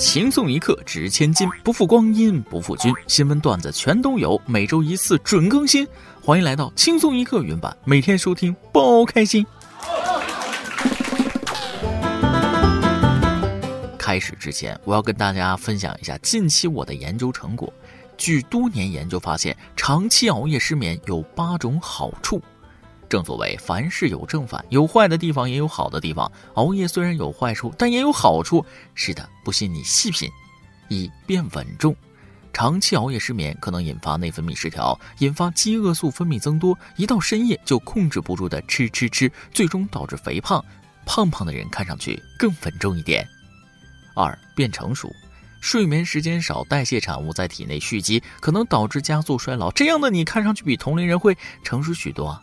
轻松一刻值千金，不负光阴不负君。新闻段子全都有，每周一次准更新。欢迎来到轻松一刻云版，每天收听包开心。开始之前，我要跟大家分享一下近期我的研究成果。据多年研究发现，长期熬夜失眠有八种好处。正所谓凡事有正反，有坏的地方也有好的地方。熬夜虽然有坏处，但也有好处。是的，不信你细品。一变稳重，长期熬夜失眠可能引发内分泌失调，引发饥饿素分泌增多，一到深夜就控制不住的吃吃吃，最终导致肥胖。胖胖的人看上去更稳重一点。二变成熟，睡眠时间少，代谢产物在体内蓄积，可能导致加速衰老。这样的你看上去比同龄人会成熟许多。啊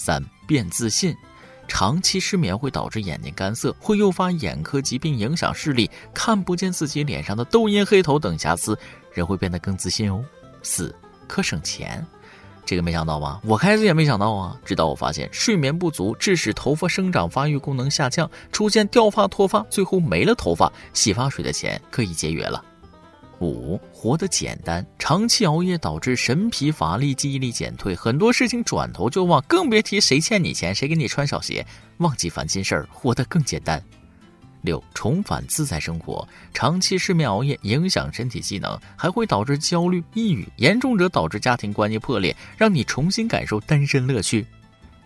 三变自信，长期失眠会导致眼睛干涩，会诱发眼科疾病，影响视力，看不见自己脸上的痘印、黑头等瑕疵，人会变得更自信哦。四可省钱，这个没想到吧？我开始也没想到啊！直到我发现睡眠不足致使头发生长发育功能下降，出现掉发、脱发，最后没了头发，洗发水的钱可以节约了。五活得简单，长期熬夜导致神疲乏力、记忆力减退，很多事情转头就忘，更别提谁欠你钱、谁给你穿小鞋，忘记烦心事儿，活得更简单。六重返自在生活，长期失眠熬夜影响身体机能，还会导致焦虑、抑郁，严重者导致家庭关系破裂，让你重新感受单身乐趣。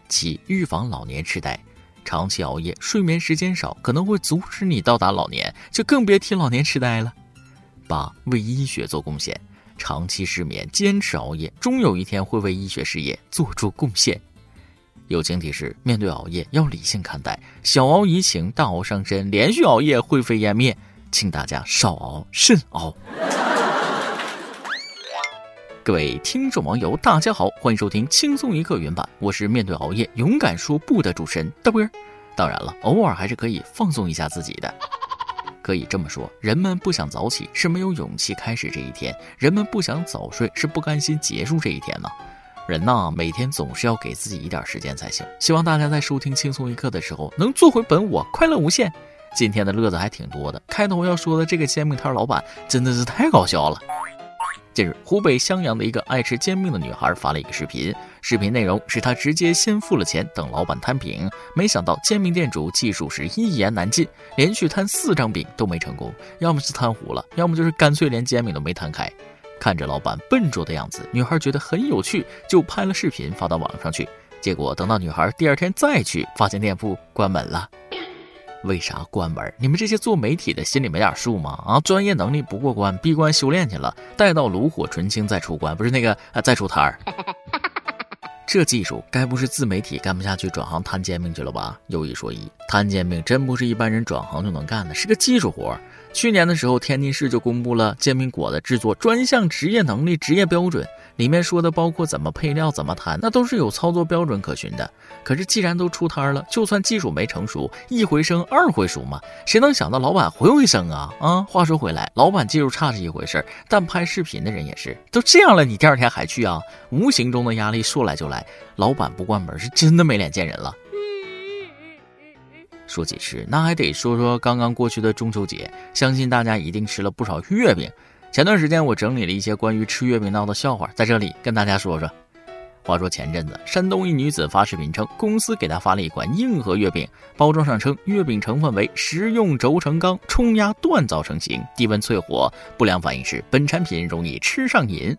七预防老年痴呆，长期熬夜、睡眠时间少，可能会阻止你到达老年，就更别提老年痴呆了。八为医学做贡献，长期失眠、坚持熬夜，终有一天会为医学事业做出贡献。友情提示：面对熬夜要理性看待，小熬怡情，大熬伤身，连续熬夜灰飞烟灭，请大家少熬慎熬。各位听众网友，大家好，欢迎收听轻松一刻原版，我是面对熬夜勇敢说不的主持人大波儿。当然了，偶尔还是可以放松一下自己的。可以这么说，人们不想早起是没有勇气开始这一天；人们不想早睡是不甘心结束这一天呢。人呐，每天总是要给自己一点时间才行。希望大家在收听轻松一刻的时候，能做回本我，快乐无限。今天的乐子还挺多的。开头要说的这个煎饼摊老板真的是太搞笑了。近日，湖北襄阳的一个爱吃煎饼的女孩发了一个视频，视频内容是她直接先付了钱，等老板摊饼。没想到煎饼店主技术是一言难尽，连续摊四张饼都没成功，要么是摊糊了，要么就是干脆连煎饼都没摊开。看着老板笨拙的样子，女孩觉得很有趣，就拍了视频发到网上去。结果等到女孩第二天再去，发现店铺关门了。为啥关门？你们这些做媒体的心里没点数吗？啊，专业能力不过关，闭关修炼去了，待到炉火纯青再出关，不是那个啊，再出摊儿。这技术该不是自媒体干不下去，转行摊煎饼去了吧？有一说一，摊煎饼真不是一般人转行就能干的，是个技术活。去年的时候，天津市就公布了煎饼果子制作专项职业能力职业标准。里面说的包括怎么配料、怎么摊，那都是有操作标准可循的。可是既然都出摊了，就算技术没成熟，一回生二回熟嘛。谁能想到老板回回生啊？啊，话说回来，老板技术差是一回事，但拍视频的人也是。都这样了，你第二天还去啊？无形中的压力说来就来，老板不关门是真的没脸见人了。说起吃，那还得说说刚刚过去的中秋节，相信大家一定吃了不少月饼。前段时间我整理了一些关于吃月饼闹的笑话，在这里跟大家说说。话说前阵子，山东一女子发视频称，公司给她发了一款硬核月饼，包装上称月饼成分为食用轴承钢冲压锻造成型，低温淬火，不良反应是本产品容易吃上瘾。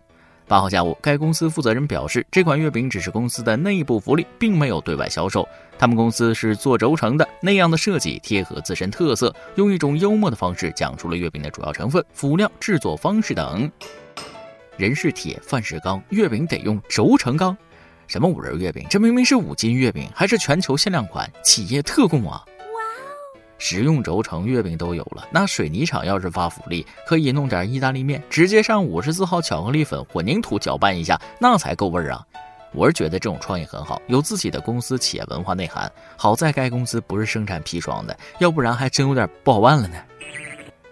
八号下午，该公司负责人表示，这款月饼只是公司的内部福利，并没有对外销售。他们公司是做轴承的，那样的设计贴合自身特色，用一种幽默的方式讲述了月饼的主要成分、辅料、制作方式等。人是铁，饭是钢，月饼得用轴承钢。什么五仁月饼？这明明是五金月饼，还是全球限量款，企业特供啊！食用轴承月饼都有了，那水泥厂要是发福利，可以弄点意大利面，直接上五十四号巧克力粉混凝土搅拌一下，那才够味儿啊！我是觉得这种创意很好，有自己的公司企业文化内涵。好在该公司不是生产砒霜的，要不然还真有点不好办了呢。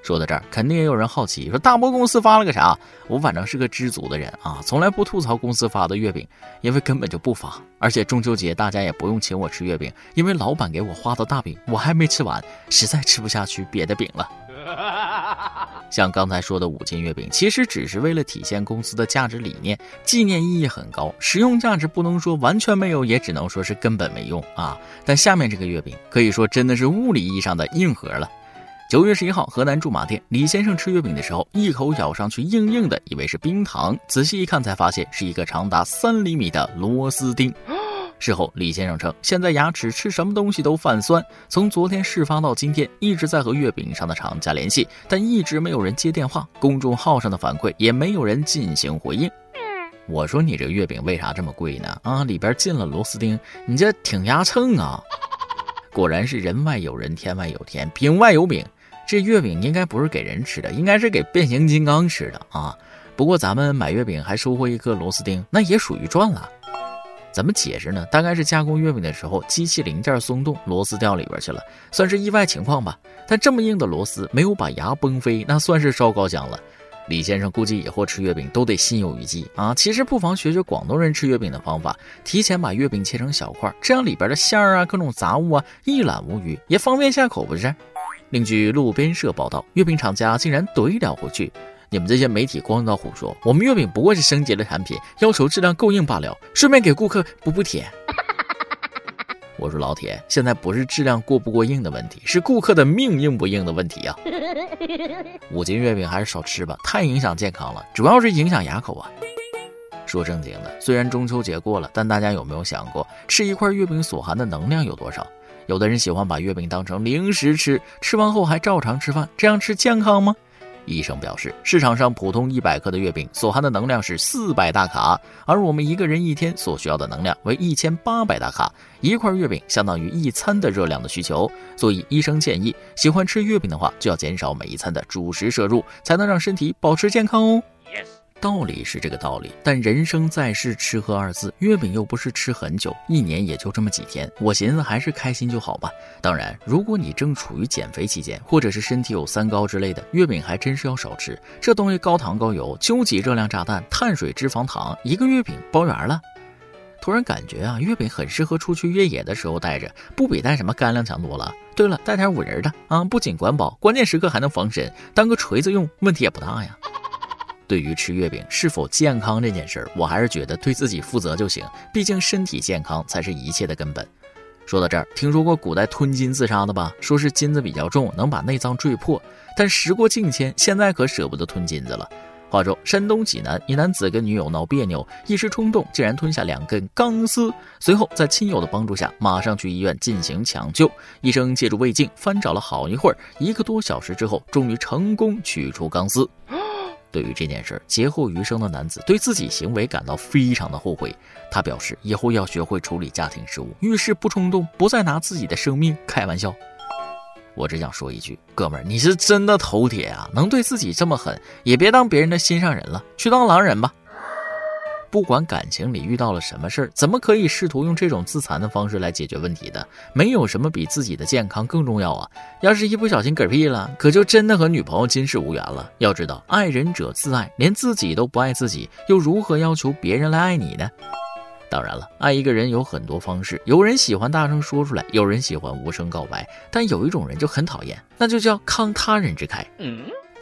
说到这儿，肯定也有人好奇，说大波公司发了个啥？我反正是个知足的人啊，从来不吐槽公司发的月饼，因为根本就不发。而且中秋节大家也不用请我吃月饼，因为老板给我画的大饼我还没吃完，实在吃不下去别的饼了。像刚才说的五斤月饼，其实只是为了体现公司的价值理念，纪念意义很高，实用价值不能说完全没有，也只能说是根本没用啊。但下面这个月饼可以说真的是物理意义上的硬核了。九月十一号，河南驻马店，李先生吃月饼的时候，一口咬上去，硬硬的，以为是冰糖，仔细一看才发现是一个长达三厘米的螺丝钉。事后，李先生称，现在牙齿吃什么东西都泛酸。从昨天事发到今天，一直在和月饼上的厂家联系，但一直没有人接电话。公众号上的反馈也没有人进行回应。我说你这月饼为啥这么贵呢？啊，里边进了螺丝钉，你这挺压秤啊！果然是人外有人，天外有天，饼外有饼。这月饼应该不是给人吃的，应该是给变形金刚吃的啊！不过咱们买月饼还收获一颗螺丝钉，那也属于赚了。怎么解释呢？大概是加工月饼的时候，机器零件松动，螺丝掉里边去了，算是意外情况吧。但这么硬的螺丝没有把牙崩飞，那算是烧高香了。李先生估计以后吃月饼都得心有余悸啊！其实不妨学学广东人吃月饼的方法，提前把月饼切成小块，这样里边的馅儿啊、各种杂物啊一览无余，也方便下口，不是？另据路边社报道，月饼厂家竟然怼了回去。你们这些媒体光知道胡说，我们月饼不过是升级了产品，要求质量够硬罢了，顺便给顾客补补铁。我说老铁，现在不是质量过不过硬的问题，是顾客的命硬不硬的问题啊！五斤月饼还是少吃吧，太影响健康了，主要是影响牙口啊。说正经的，虽然中秋节过了，但大家有没有想过，吃一块月饼所含的能量有多少？有的人喜欢把月饼当成零食吃，吃完后还照常吃饭，这样吃健康吗？医生表示，市场上普通一百克的月饼所含的能量是四百大卡，而我们一个人一天所需要的能量为一千八百大卡，一块月饼相当于一餐的热量的需求，所以医生建议，喜欢吃月饼的话，就要减少每一餐的主食摄入，才能让身体保持健康哦。道理是这个道理，但人生在世，吃喝二字，月饼又不是吃很久，一年也就这么几天。我寻思还是开心就好吧。当然，如果你正处于减肥期间，或者是身体有三高之类的，月饼还真是要少吃。这东西高糖高油，究极热量炸弹，碳水、脂肪、糖，一个月饼包圆了。突然感觉啊，月饼很适合出去越野的时候带着，不比带什么干粮强多了。对了，带点五仁的啊，不仅管饱，关键时刻还能防身，当个锤子用，问题也不大呀。对于吃月饼是否健康这件事儿，我还是觉得对自己负责就行。毕竟身体健康才是一切的根本。说到这儿，听说过古代吞金自杀的吧？说是金子比较重，能把内脏坠破。但时过境迁，现在可舍不得吞金子了。话说，山东济南一男子跟女友闹别扭，一时冲动竟然吞下两根钢丝，随后在亲友的帮助下，马上去医院进行抢救。医生借助胃镜翻找了好一会儿，一个多小时之后，终于成功取出钢丝。对于这件事，劫后余生的男子对自己行为感到非常的后悔。他表示，以后要学会处理家庭事务，遇事不冲动，不再拿自己的生命开玩笑。我只想说一句，哥们儿，你是真的头铁啊！能对自己这么狠，也别当别人的心上人了，去当狼人吧。不管感情里遇到了什么事儿，怎么可以试图用这种自残的方式来解决问题的？没有什么比自己的健康更重要啊！要是一不小心嗝屁了，可就真的和女朋友今世无缘了。要知道，爱人者自爱，连自己都不爱自己，又如何要求别人来爱你呢？当然了，爱一个人有很多方式，有人喜欢大声说出来，有人喜欢无声告白，但有一种人就很讨厌，那就叫慷他人之慨。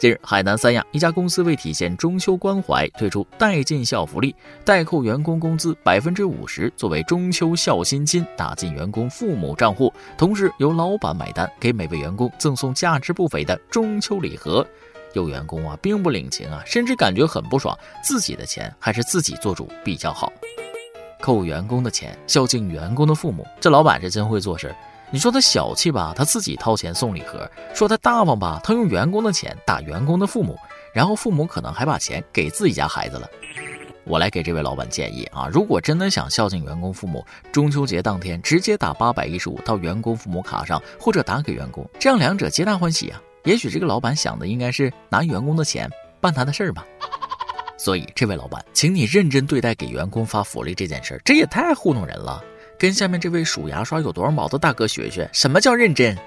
近日，海南三亚一家公司为体现中秋关怀，推出代尽孝福利，代扣员工工资百分之五十作为中秋孝心金打进员工父母账户，同时由老板买单，给每位员工赠送价值不菲的中秋礼盒。有员工啊，并不领情啊，甚至感觉很不爽，自己的钱还是自己做主比较好。扣员工的钱，孝敬员工的父母，这老板是真会做事。你说他小气吧，他自己掏钱送礼盒；说他大方吧，他用员工的钱打员工的父母，然后父母可能还把钱给自己家孩子了。我来给这位老板建议啊，如果真的想孝敬员工父母，中秋节当天直接打八百一十五到员工父母卡上，或者打给员工，这样两者皆大欢喜啊。也许这个老板想的应该是拿员工的钱办他的事儿吧。所以这位老板，请你认真对待给员工发福利这件事儿，这也太糊弄人了。跟下面这位数牙刷有多少毛的大哥学学，什么叫认真？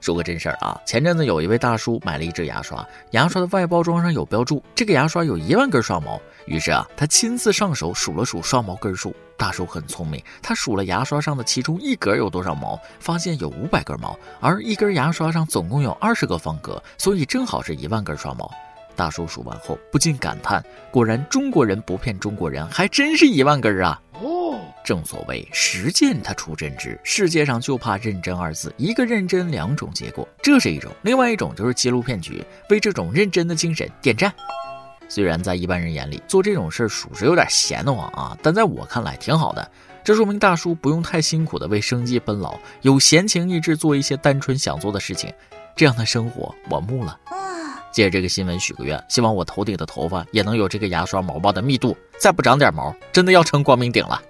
说个真事儿啊，前阵子有一位大叔买了一支牙刷，牙刷的外包装上有标注，这个牙刷有一万根刷毛。于是啊，他亲自上手数了数刷毛根数。大叔很聪明，他数了牙刷上的其中一格有多少毛，发现有五百根毛，而一根牙刷上总共有二十个方格，所以正好是一万根刷毛。大叔数完后不禁感叹：果然中国人不骗中国人，还真是一万根啊！正所谓实践它出真知，世界上就怕认真二字，一个认真两种结果，这是一种；另外一种就是揭露骗局，为这种认真的精神点赞。虽然在一般人眼里做这种事属实有点闲得慌啊，但在我看来挺好的，这说明大叔不用太辛苦的为生计奔劳，有闲情逸致做一些单纯想做的事情，这样的生活我慕了。借这个新闻许个愿，希望我头顶的头发也能有这个牙刷毛毛的密度，再不长点毛，真的要成光明顶了。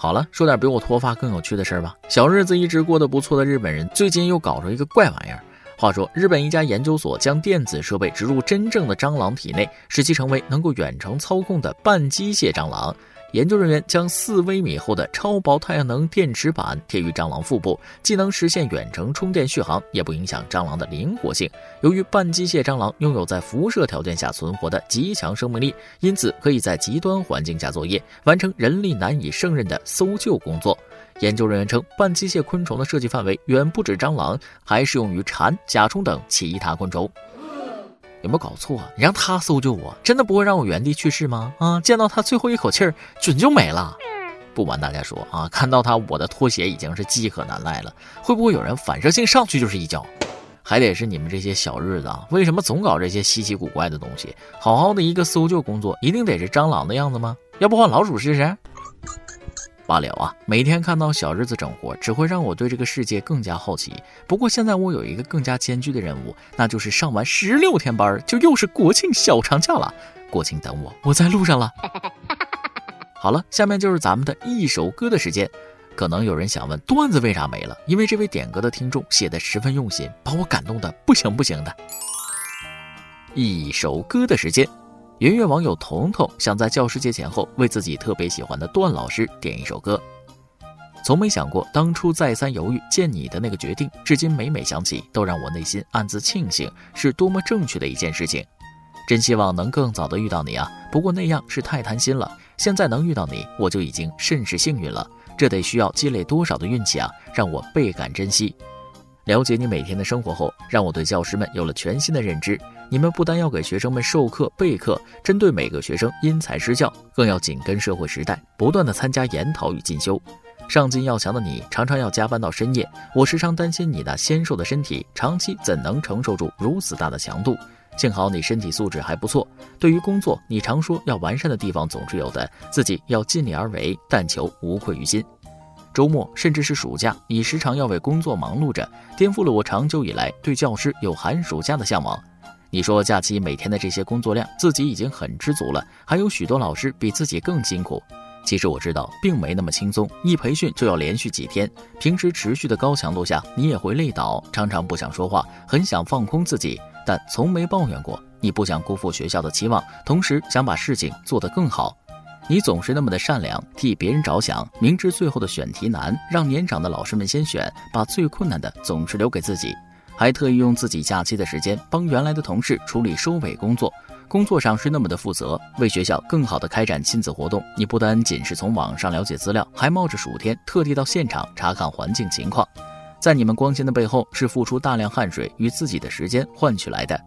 好了，说点比我脱发更有趣的事儿吧。小日子一直过得不错的日本人，最近又搞出一个怪玩意儿。话说，日本一家研究所将电子设备植入真正的蟑螂体内，使其成为能够远程操控的半机械蟑螂。研究人员将四微米厚的超薄太阳能电池板贴于蟑螂腹部，既能实现远程充电续航，也不影响蟑螂的灵活性。由于半机械蟑螂拥有在辐射条件下存活的极强生命力，因此可以在极端环境下作业，完成人力难以胜任的搜救工作。研究人员称，半机械昆虫的设计范围远不止蟑螂，还适用于蝉、甲虫等其他昆虫。有没有搞错？你让他搜救我，真的不会让我原地去世吗？啊，见到他最后一口气儿，准就没了。不瞒大家说啊，看到他，我的拖鞋已经是饥渴难耐了。会不会有人反射性上去就是一脚？还得是你们这些小日子啊，为什么总搞这些稀奇古怪的东西？好好的一个搜救工作，一定得是蟑螂的样子吗？要不换老鼠试试？罢了啊！每天看到小日子整活，只会让我对这个世界更加好奇。不过现在我有一个更加艰巨的任务，那就是上完十六天班，就又是国庆小长假了。国庆等我，我在路上了。好了，下面就是咱们的一首歌的时间。可能有人想问，段子为啥没了？因为这位点歌的听众写的十分用心，把我感动的不行不行的。一首歌的时间。圆月网友彤彤想在教师节前后为自己特别喜欢的段老师点一首歌。从没想过当初再三犹豫见你的那个决定，至今每每想起都让我内心暗自庆幸，是多么正确的一件事情。真希望能更早的遇到你啊！不过那样是太贪心了。现在能遇到你，我就已经甚是幸运了。这得需要积累多少的运气啊！让我倍感珍惜。了解你每天的生活后，让我对教师们有了全新的认知。你们不单要给学生们授课备课，针对每个学生因材施教，更要紧跟社会时代，不断的参加研讨与进修。上进要强的你，常常要加班到深夜。我时常担心你那纤瘦的身体，长期怎能承受住如此大的强度？幸好你身体素质还不错。对于工作，你常说要完善的地方总是有的，自己要尽力而为，但求无愧于心。周末甚至是暑假，你时常要为工作忙碌着，颠覆了我长久以来对教师有寒暑假的向往。你说假期每天的这些工作量，自己已经很知足了，还有许多老师比自己更辛苦。其实我知道，并没那么轻松，一培训就要连续几天，平时持续的高强度下，你也会累倒，常常不想说话，很想放空自己，但从没抱怨过。你不想辜负学校的期望，同时想把事情做得更好。你总是那么的善良，替别人着想，明知最后的选题难，让年长的老师们先选，把最困难的总是留给自己。还特意用自己假期的时间帮原来的同事处理收尾工作，工作上是那么的负责，为学校更好的开展亲子活动。你不单仅是从网上了解资料，还冒着暑天特地到现场查看环境情况。在你们光鲜的背后，是付出大量汗水与自己的时间换取来的。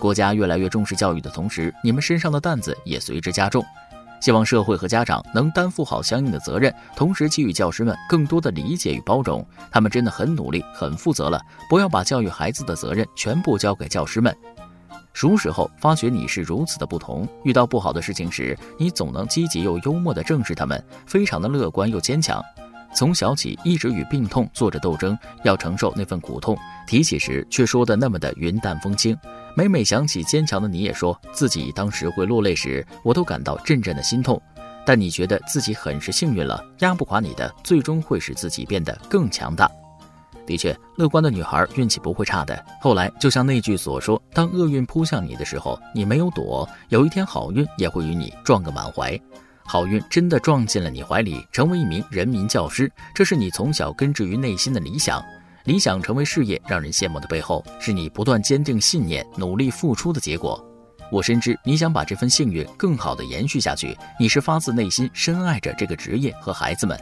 国家越来越重视教育的同时，你们身上的担子也随之加重。希望社会和家长能担负好相应的责任，同时给予教师们更多的理解与包容。他们真的很努力、很负责了，不要把教育孩子的责任全部交给教师们。熟识后发觉你是如此的不同，遇到不好的事情时，你总能积极又幽默地正视他们，非常的乐观又坚强。从小起一直与病痛做着斗争，要承受那份苦痛，提起时却说的那么的云淡风轻。每每想起坚强的你，也说自己当时会落泪时，我都感到阵阵的心痛。但你觉得自己很是幸运了，压不垮你的，最终会使自己变得更强大。的确，乐观的女孩运气不会差的。后来，就像那句所说：“当厄运扑向你的时候，你没有躲，有一天好运也会与你撞个满怀。好运真的撞进了你怀里，成为一名人民教师，这是你从小根植于内心的理想。”理想成为事业让人羡慕的背后，是你不断坚定信念、努力付出的结果。我深知你想把这份幸运更好的延续下去，你是发自内心深爱着这个职业和孩子们。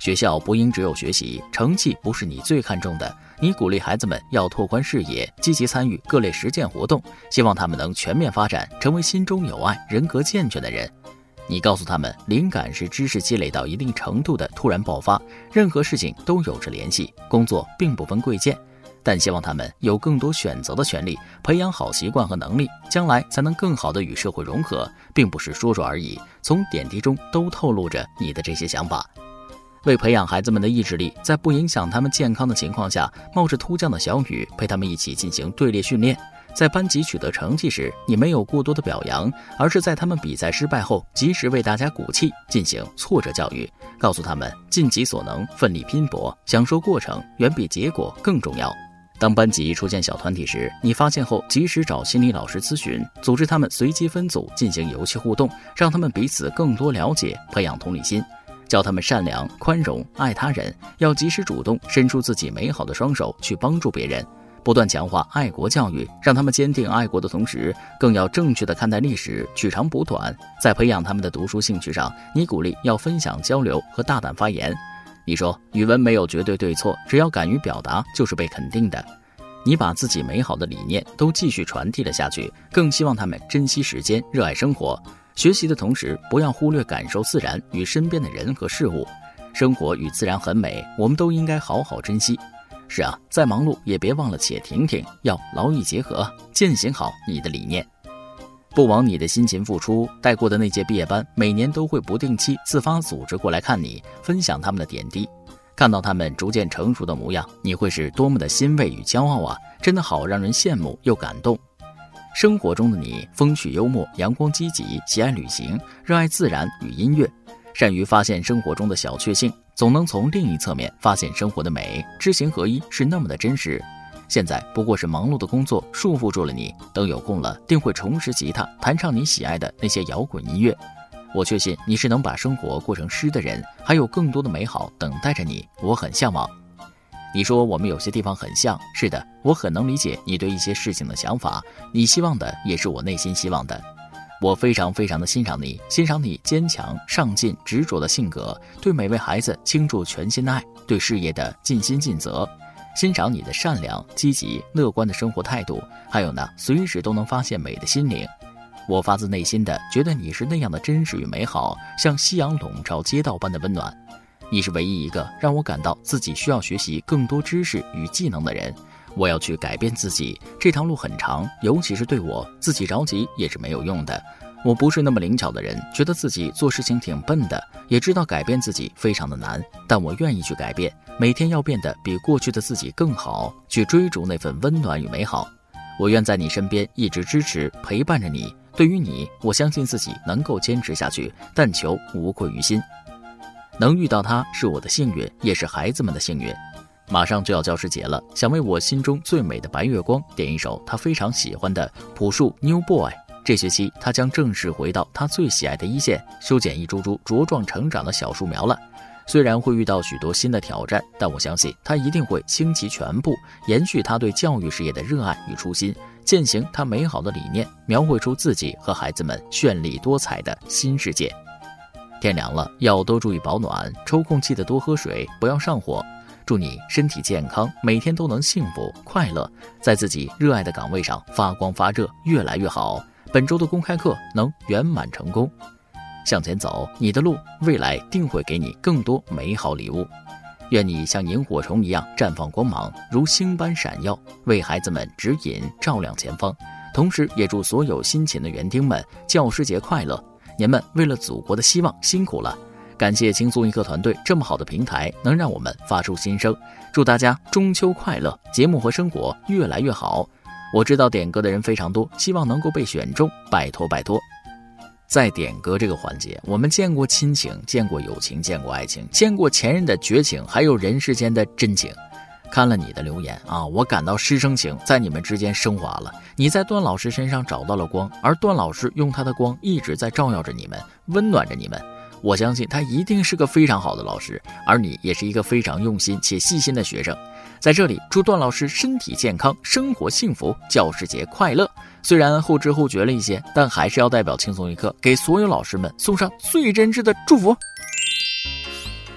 学校不应只有学习，成绩不是你最看重的。你鼓励孩子们要拓宽视野，积极参与各类实践活动，希望他们能全面发展，成为心中有爱、人格健全的人。你告诉他们，灵感是知识积累到一定程度的突然爆发，任何事情都有着联系，工作并不分贵贱。但希望他们有更多选择的权利，培养好习惯和能力，将来才能更好的与社会融合，并不是说说而已。从点滴中都透露着你的这些想法。为培养孩子们的意志力，在不影响他们健康的情况下，冒着突降的小雨陪他们一起进行队列训练。在班级取得成绩时，你没有过多的表扬，而是在他们比赛失败后，及时为大家鼓气，进行挫折教育，告诉他们尽己所能，奋力拼搏，享受过程远比结果更重要。当班级出现小团体时，你发现后及时找心理老师咨询，组织他们随机分组进行游戏互动，让他们彼此更多了解，培养同理心，教他们善良、宽容、爱他人，要及时主动伸出自己美好的双手去帮助别人，不断强化爱国教育，让他们坚定爱国的同时，更要正确的看待历史，取长补短。在培养他们的读书兴趣上，你鼓励要分享交流和大胆发言。你说语文没有绝对对错，只要敢于表达就是被肯定的。你把自己美好的理念都继续传递了下去，更希望他们珍惜时间，热爱生活。学习的同时，不要忽略感受自然与身边的人和事物。生活与自然很美，我们都应该好好珍惜。是啊，再忙碌也别忘了且停停，要劳逸结合，践行好你的理念。不枉你的辛勤付出，带过的那届毕业班，每年都会不定期自发组织过来看你，分享他们的点滴。看到他们逐渐成熟的模样，你会是多么的欣慰与骄傲啊！真的好让人羡慕又感动。生活中的你，风趣幽默，阳光积极，喜爱旅行，热爱自然与音乐，善于发现生活中的小确幸，总能从另一侧面发现生活的美，知行合一，是那么的真实。现在不过是忙碌的工作束缚住了你，等有空了，定会重拾吉他，弹唱你喜爱的那些摇滚音乐。我确信你是能把生活过成诗的人，还有更多的美好等待着你。我很向往。你说我们有些地方很像，是的，我很能理解你对一些事情的想法。你希望的也是我内心希望的。我非常非常的欣赏你，欣赏你坚强、上进、执着的性格，对每位孩子倾注全心的爱，对事业的尽心尽责。欣赏你的善良、积极、乐观的生活态度，还有呢，随时都能发现美的心灵。我发自内心的觉得你是那样的真实与美好，像夕阳笼罩街道般的温暖。你是唯一一个让我感到自己需要学习更多知识与技能的人。我要去改变自己，这条路很长，尤其是对我自己着急也是没有用的。我不是那么灵巧的人，觉得自己做事情挺笨的，也知道改变自己非常的难，但我愿意去改变，每天要变得比过去的自己更好，去追逐那份温暖与美好。我愿在你身边一直支持陪伴着你。对于你，我相信自己能够坚持下去，但求无愧于心。能遇到他是我的幸运，也是孩子们的幸运。马上就要教师节了，想为我心中最美的白月光点一首他非常喜欢的朴树《New Boy》。这学期，他将正式回到他最喜爱的一线，修剪一株株茁壮成长的小树苗了。虽然会遇到许多新的挑战，但我相信他一定会倾其全部，延续他对教育事业的热爱与初心，践行他美好的理念，描绘出自己和孩子们绚丽多彩的新世界。天凉了，要多注意保暖，抽空记得多喝水，不要上火。祝你身体健康，每天都能幸福快乐，在自己热爱的岗位上发光发热，越来越好。本周的公开课能圆满成功，向前走，你的路未来定会给你更多美好礼物。愿你像萤火虫一样绽放光芒，如星般闪耀，为孩子们指引照亮前方。同时，也祝所有辛勤的园丁们教师节快乐！您们为了祖国的希望辛苦了。感谢轻松一刻团队这么好的平台，能让我们发出心声。祝大家中秋快乐，节目和生活越来越好。我知道点歌的人非常多，希望能够被选中，拜托拜托。在点歌这个环节，我们见过亲情，见过友情，见过爱情，见过前任的绝情，还有人世间的真情。看了你的留言啊，我感到师生情在你们之间升华了。你在段老师身上找到了光，而段老师用他的光一直在照耀着你们，温暖着你们。我相信他一定是个非常好的老师，而你也是一个非常用心且细心的学生。在这里，祝段老师身体健康，生活幸福，教师节快乐！虽然后知后觉了一些，但还是要代表轻松一刻，给所有老师们送上最真挚的祝福。